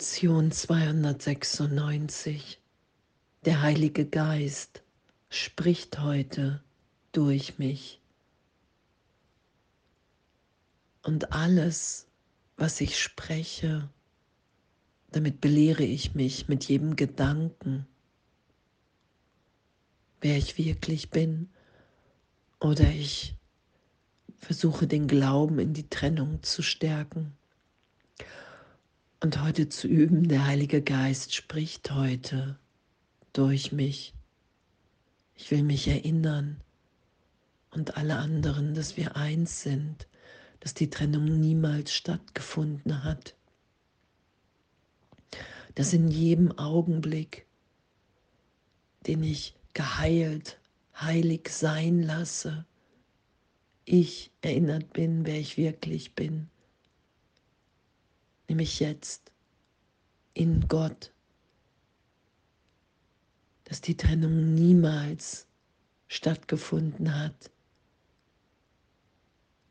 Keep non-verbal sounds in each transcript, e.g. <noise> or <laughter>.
Lektion 296. Der Heilige Geist spricht heute durch mich. Und alles, was ich spreche, damit belehre ich mich mit jedem Gedanken, wer ich wirklich bin, oder ich versuche den Glauben in die Trennung zu stärken und heute zu üben. Der Heilige Geist spricht heute durch mich. Ich will mich erinnern und alle anderen, dass wir eins sind, dass die Trennung niemals stattgefunden hat. Dass in jedem Augenblick, den ich geheilt, heilig sein lasse, ich erinnert bin, wer ich wirklich bin nämlich jetzt in Gott, dass die Trennung niemals stattgefunden hat,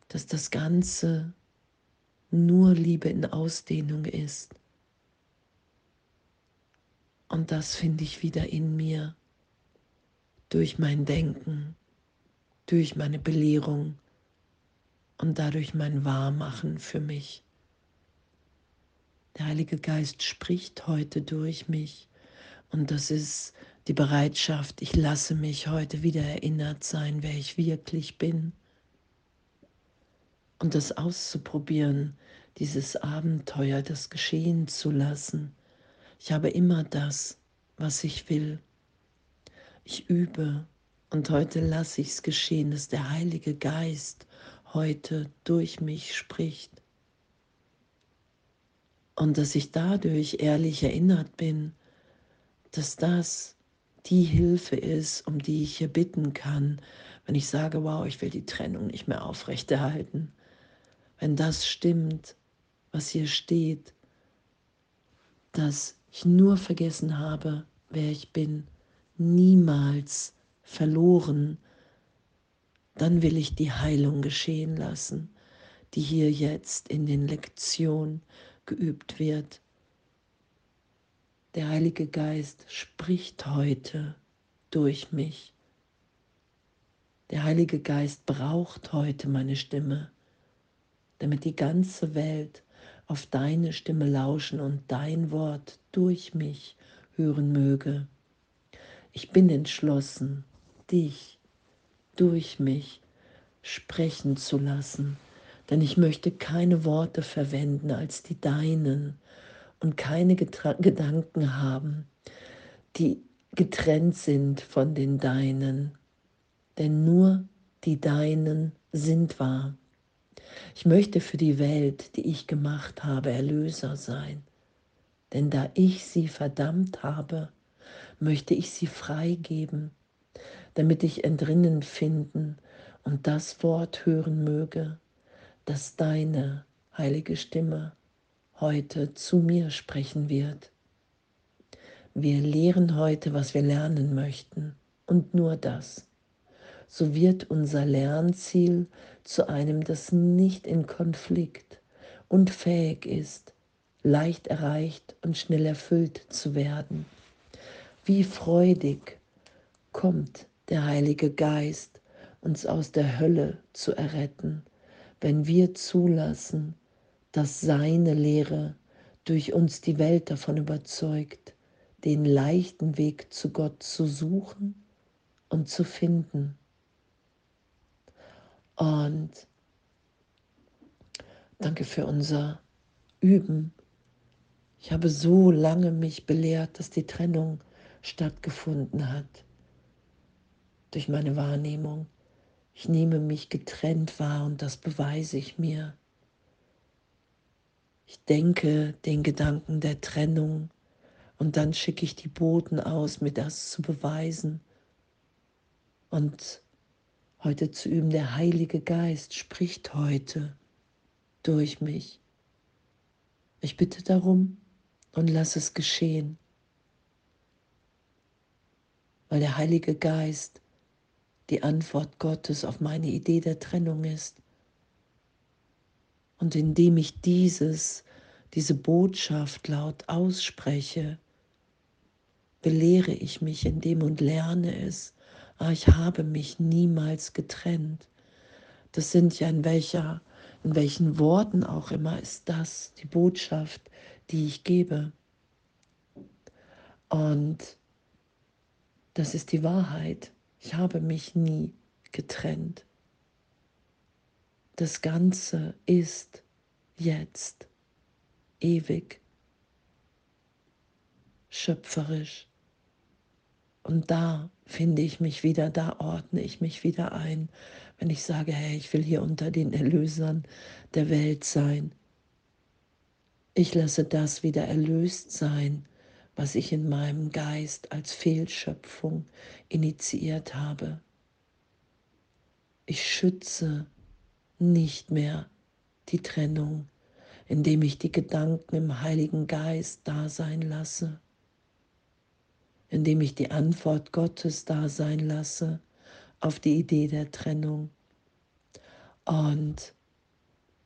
dass das Ganze nur Liebe in Ausdehnung ist. Und das finde ich wieder in mir durch mein Denken, durch meine Belehrung und dadurch mein Wahrmachen für mich. Der Heilige Geist spricht heute durch mich und das ist die Bereitschaft, ich lasse mich heute wieder erinnert sein, wer ich wirklich bin. Und das auszuprobieren, dieses Abenteuer, das geschehen zu lassen. Ich habe immer das, was ich will. Ich übe und heute lasse ich es geschehen, dass der Heilige Geist heute durch mich spricht und dass ich dadurch ehrlich erinnert bin, dass das die Hilfe ist, um die ich hier bitten kann, wenn ich sage, wow, ich will die Trennung nicht mehr aufrechterhalten. Wenn das stimmt, was hier steht, dass ich nur vergessen habe, wer ich bin, niemals verloren, dann will ich die Heilung geschehen lassen, die hier jetzt in den Lektionen geübt wird. Der Heilige Geist spricht heute durch mich. Der Heilige Geist braucht heute meine Stimme, damit die ganze Welt auf deine Stimme lauschen und dein Wort durch mich hören möge. Ich bin entschlossen, dich durch mich sprechen zu lassen denn ich möchte keine Worte verwenden als die deinen und keine Getra Gedanken haben, die getrennt sind von den deinen, denn nur die deinen sind wahr. Ich möchte für die Welt, die ich gemacht habe, Erlöser sein, denn da ich sie verdammt habe, möchte ich sie freigeben, damit ich entrinnen finden und das Wort hören möge, dass deine heilige Stimme heute zu mir sprechen wird. Wir lehren heute, was wir lernen möchten und nur das. So wird unser Lernziel zu einem, das nicht in Konflikt und fähig ist, leicht erreicht und schnell erfüllt zu werden. Wie freudig kommt der Heilige Geist, uns aus der Hölle zu erretten wenn wir zulassen, dass seine Lehre durch uns die Welt davon überzeugt, den leichten Weg zu Gott zu suchen und zu finden. Und danke für unser Üben. Ich habe so lange mich belehrt, dass die Trennung stattgefunden hat durch meine Wahrnehmung. Ich nehme mich getrennt wahr und das beweise ich mir. Ich denke den Gedanken der Trennung und dann schicke ich die Boten aus, mir das zu beweisen. Und heute zu üben, der Heilige Geist spricht heute durch mich. Ich bitte darum und lass es geschehen, weil der Heilige Geist die Antwort Gottes auf meine Idee der Trennung ist. Und indem ich dieses diese Botschaft laut ausspreche, belehre ich mich in dem und lerne es. Ah, ich habe mich niemals getrennt. Das sind ja in welcher, in welchen Worten auch immer ist das die Botschaft, die ich gebe. Und das ist die Wahrheit. Ich habe mich nie getrennt. Das Ganze ist jetzt ewig, schöpferisch. Und da finde ich mich wieder, da ordne ich mich wieder ein, wenn ich sage, hey, ich will hier unter den Erlösern der Welt sein. Ich lasse das wieder erlöst sein, was ich in meinem Geist als Fehlschöpfung initiiert habe. Ich schütze nicht mehr die Trennung, indem ich die Gedanken im Heiligen Geist da sein lasse, indem ich die Antwort Gottes da sein lasse auf die Idee der Trennung. Und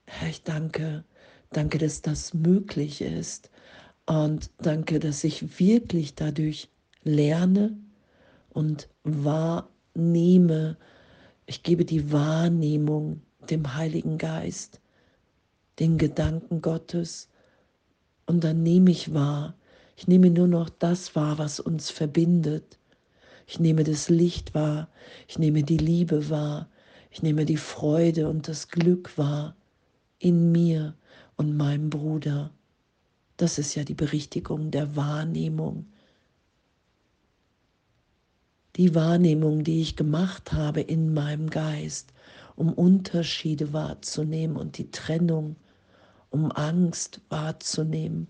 Herr, ich danke, danke, dass das möglich ist. Und danke, dass ich wirklich dadurch lerne und wahrnehme. Ich gebe die Wahrnehmung dem Heiligen Geist, den Gedanken Gottes. Und dann nehme ich wahr. Ich nehme nur noch das wahr, was uns verbindet. Ich nehme das Licht wahr. Ich nehme die Liebe wahr. Ich nehme die Freude und das Glück wahr in mir und meinem Bruder. Das ist ja die Berichtigung der Wahrnehmung. Die Wahrnehmung, die ich gemacht habe in meinem Geist, um Unterschiede wahrzunehmen und die Trennung, um Angst wahrzunehmen,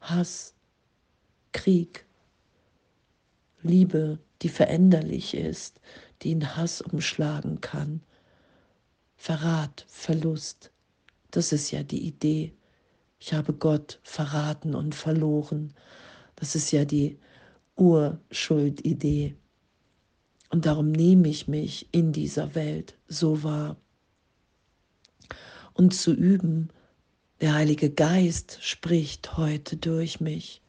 Hass, Krieg, Liebe, die veränderlich ist, die in Hass umschlagen kann, Verrat, Verlust. Das ist ja die Idee. Ich habe Gott verraten und verloren. Das ist ja die Urschuldidee. Und darum nehme ich mich in dieser Welt so wahr. Und zu üben, der Heilige Geist spricht heute durch mich.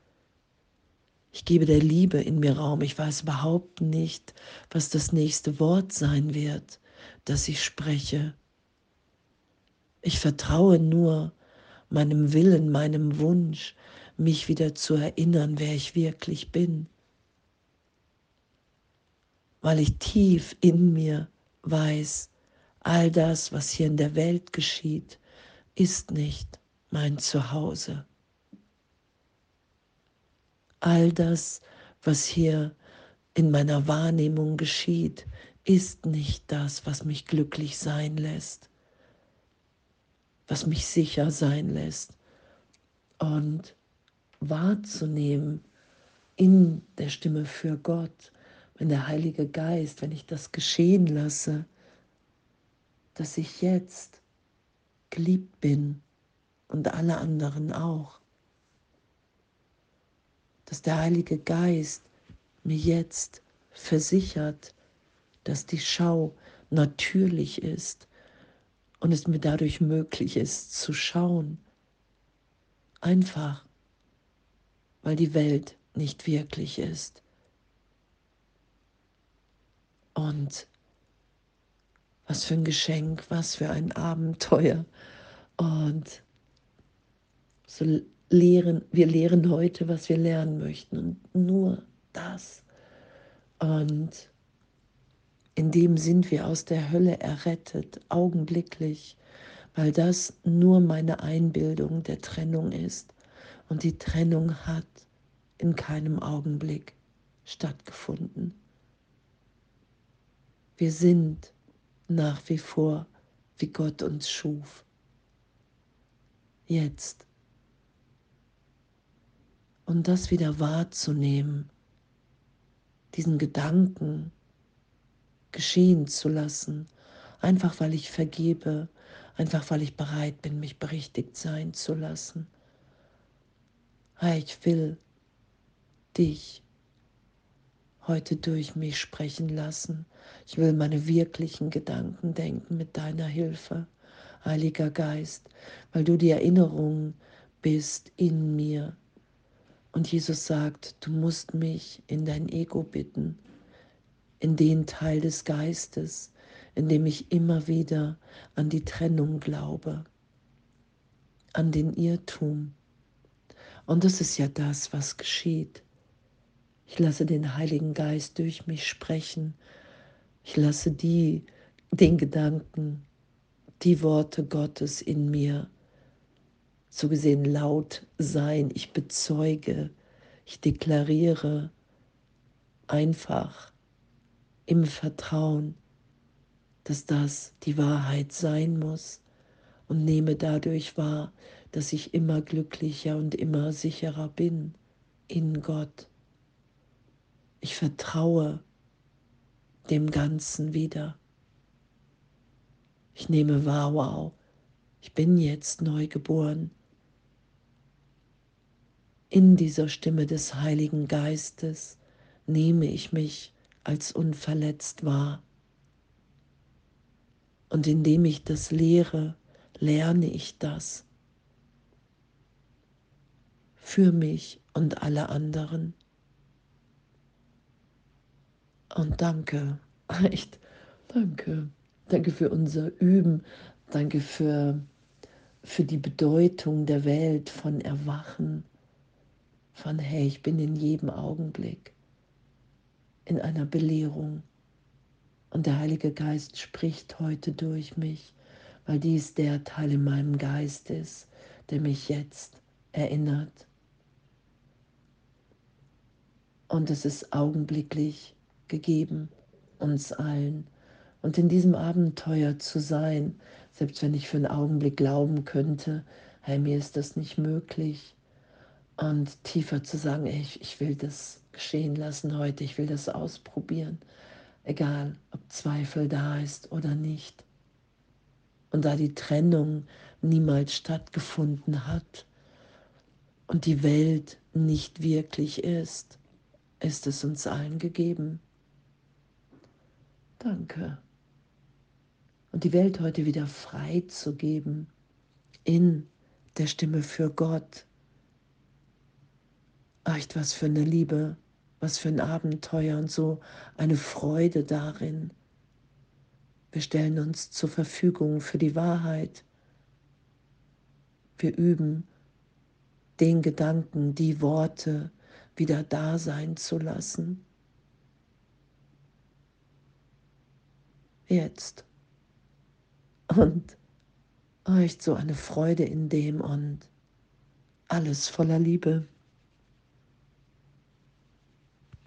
Ich gebe der Liebe in mir Raum. Ich weiß überhaupt nicht, was das nächste Wort sein wird, das ich spreche. Ich vertraue nur meinem Willen, meinem Wunsch, mich wieder zu erinnern, wer ich wirklich bin. Weil ich tief in mir weiß, all das, was hier in der Welt geschieht, ist nicht mein Zuhause. All das, was hier in meiner Wahrnehmung geschieht, ist nicht das, was mich glücklich sein lässt was mich sicher sein lässt. Und wahrzunehmen in der Stimme für Gott, wenn der Heilige Geist, wenn ich das geschehen lasse, dass ich jetzt geliebt bin und alle anderen auch. Dass der Heilige Geist mir jetzt versichert, dass die Schau natürlich ist, und es mir dadurch möglich ist zu schauen. Einfach, weil die Welt nicht wirklich ist. Und was für ein Geschenk, was für ein Abenteuer. Und so lehren, wir lehren heute, was wir lernen möchten und nur das. Und in dem sind wir aus der Hölle errettet, augenblicklich, weil das nur meine Einbildung der Trennung ist. Und die Trennung hat in keinem Augenblick stattgefunden. Wir sind nach wie vor, wie Gott uns schuf. Jetzt. Und das wieder wahrzunehmen, diesen Gedanken, geschehen zu lassen, einfach weil ich vergebe, einfach weil ich bereit bin, mich berichtigt sein zu lassen. Ich will dich heute durch mich sprechen lassen. Ich will meine wirklichen Gedanken denken mit deiner Hilfe, Heiliger Geist, weil du die Erinnerung bist in mir. Und Jesus sagt, du musst mich in dein Ego bitten, in den Teil des Geistes, in dem ich immer wieder an die Trennung glaube, an den Irrtum. Und das ist ja das, was geschieht. Ich lasse den Heiligen Geist durch mich sprechen. Ich lasse die, den Gedanken, die Worte Gottes in mir so gesehen laut sein. Ich bezeuge, ich deklariere einfach im Vertrauen, dass das die Wahrheit sein muss und nehme dadurch wahr, dass ich immer glücklicher und immer sicherer bin in Gott. Ich vertraue dem Ganzen wieder. Ich nehme wahr, wow, ich bin jetzt neu geboren. In dieser Stimme des Heiligen Geistes nehme ich mich als unverletzt wahr. Und indem ich das lehre, lerne ich das für mich und alle anderen. Und danke, <laughs> echt, danke. Danke für unser Üben. Danke für, für die Bedeutung der Welt von Erwachen. Von, hey, ich bin in jedem Augenblick in einer Belehrung. Und der Heilige Geist spricht heute durch mich, weil dies der Teil in meinem Geist ist, der mich jetzt erinnert. Und es ist augenblicklich gegeben uns allen und in diesem Abenteuer zu sein, selbst wenn ich für einen Augenblick glauben könnte, hey, mir ist das nicht möglich. Und tiefer zu sagen, ich, ich will das geschehen lassen heute, ich will das ausprobieren, egal ob Zweifel da ist oder nicht. Und da die Trennung niemals stattgefunden hat und die Welt nicht wirklich ist, ist es uns allen gegeben. Danke und die Welt heute wieder frei zu geben in der Stimme für Gott. Echt, was für eine Liebe, was für ein Abenteuer und so eine Freude darin. Wir stellen uns zur Verfügung für die Wahrheit. Wir üben den Gedanken, die Worte wieder da sein zu lassen. Jetzt und echt so eine Freude in dem und alles voller Liebe.